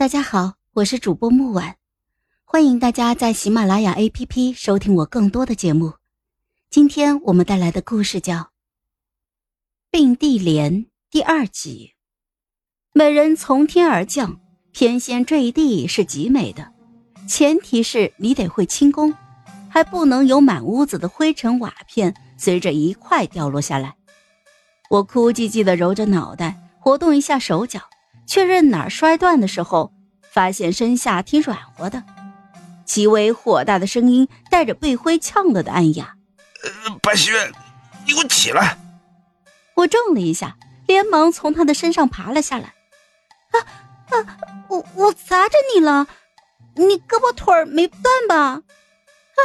大家好，我是主播木婉，欢迎大家在喜马拉雅 APP 收听我更多的节目。今天我们带来的故事叫《并蒂莲》第二集。美人从天而降，天仙坠地是极美的，前提是你得会轻功，还不能有满屋子的灰尘瓦片随着一块掉落下来。我哭唧唧的揉着脑袋，活动一下手脚。确认哪儿摔断的时候，发现身下挺软和的。齐威火大的声音带着被灰呛了的暗哑：“呃，白希月，你给我起来！”我怔了一下，连忙从他的身上爬了下来。“啊啊，我我砸着你了，你胳膊腿儿没断吧？”“啊，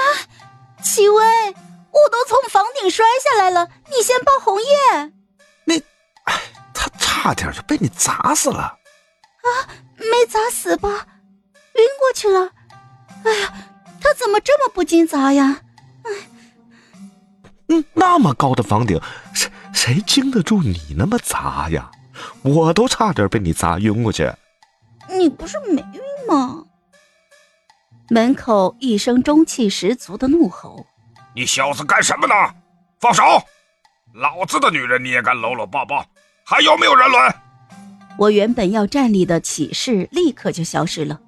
齐威，我都从房顶摔下来了，你先抱红叶。”“你，哎。”差点就被你砸死了，啊！没砸死吧？晕过去了。哎呀，他怎么这么不经砸呀？哎，嗯，那么高的房顶，谁谁经得住你那么砸呀？我都差点被你砸晕过去。你不是没晕吗？门口一声中气十足的怒吼：“你小子干什么呢？放手！老子的女人你也敢搂搂抱抱？”还有没有人伦？我原本要站立的起势立刻就消失了，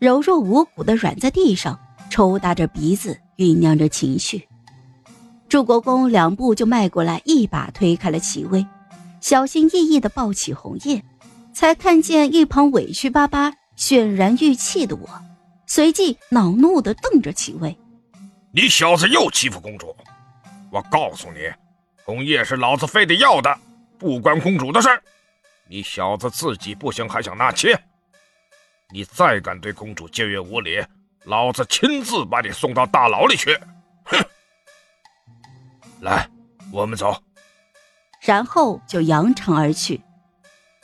柔弱无骨的软在地上，抽打着鼻子，酝酿着情绪。祝国公两步就迈过来，一把推开了齐薇，小心翼翼地抱起红叶，才看见一旁委屈巴巴、泫然欲泣的我，随即恼怒地瞪着齐薇：“你小子又欺负公主！我告诉你，红叶是老子非得要的。”不关公主的事，你小子自己不行还想纳妾？你再敢对公主僭越无礼，老子亲自把你送到大牢里去！哼！来，我们走。然后就扬长而去。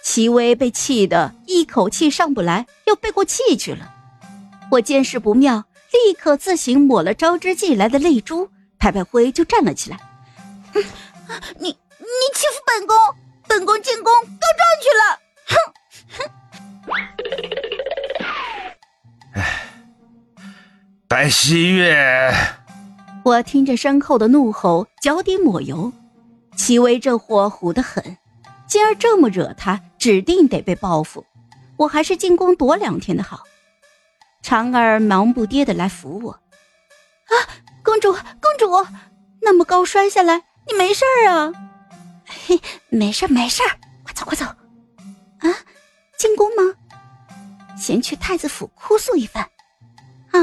齐威被气得一口气上不来，又背过气去了。我见势不妙，立刻自行抹了招之即来的泪珠，拍拍灰就站了起来。你。你欺负本宫，本宫进宫告状去了！哼哼。哎，白希月，我听着身后的怒吼，脚底抹油。齐薇这货虎得很，今儿这么惹他，指定得被报复。我还是进宫躲两天的好。长儿忙不迭的来扶我。啊，公主，公主，那么高摔下来，你没事儿啊？嘿，没事没事快走快走！啊，进宫吗？先去太子府哭诉一番。啊，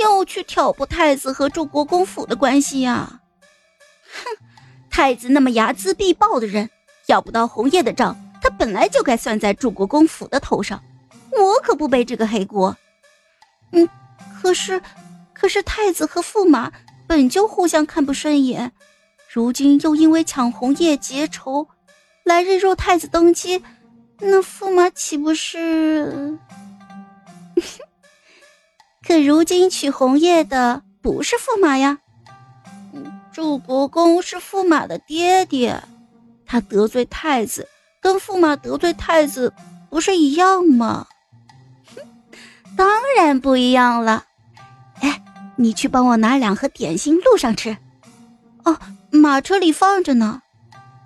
又去挑拨太子和祝国公府的关系呀？哼，太子那么睚眦必报的人，要不到红叶的账，他本来就该算在祝国公府的头上，我可不背这个黑锅。嗯，可是，可是太子和驸马本就互相看不顺眼。如今又因为抢红叶结仇，来日若太子登基，那驸马岂不是？可如今娶红叶的不是驸马呀，祝国公是驸马的爹爹，他得罪太子，跟驸马得罪太子不是一样吗？当然不一样了。哎，你去帮我拿两盒点心，路上吃。哦。马车里放着呢，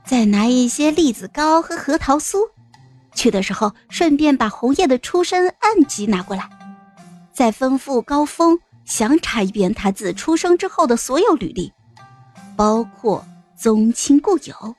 再拿一些栗子糕和核桃酥。去的时候顺便把红叶的出身案籍拿过来，再吩咐高峰详查一遍他自出生之后的所有履历，包括宗亲故友。